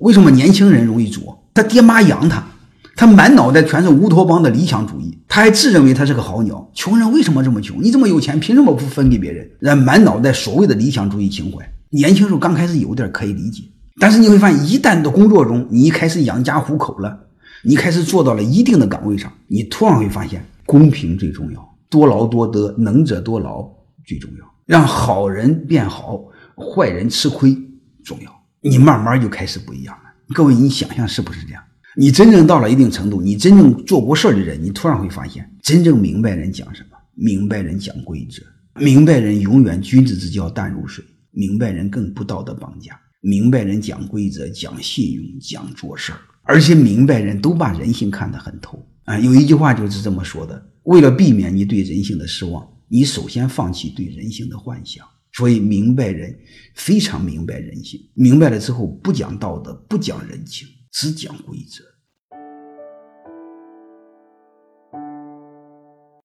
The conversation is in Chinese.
为什么年轻人容易作？他爹妈养他，他满脑袋全是乌托邦的理想主义，他还自认为他是个好鸟。穷人为什么这么穷？你这么有钱，凭什么不分给别人？人满脑袋所谓的理想主义情怀。年轻时候刚开始有点可以理解，但是你会发现，一旦到工作中，你一开始养家糊口了，你开始做到了一定的岗位上，你突然会发现，公平最重要，多劳多得，能者多劳最重要，让好人变好，坏人吃亏重要。你慢慢就开始不一样了。各位，你想想是不是这样？你真正到了一定程度，你真正做过事儿的人，你突然会发现，真正明白人讲什么？明白人讲规则，明白人永远君子之交淡如水。明白人更不道德绑架，明白人讲规则、讲信用、讲做事儿，而且明白人都把人性看得很透啊。有一句话就是这么说的：为了避免你对人性的失望，你首先放弃对人性的幻想。所以，明白人非常明白人性，明白了之后不讲道德，不讲人情，只讲规则。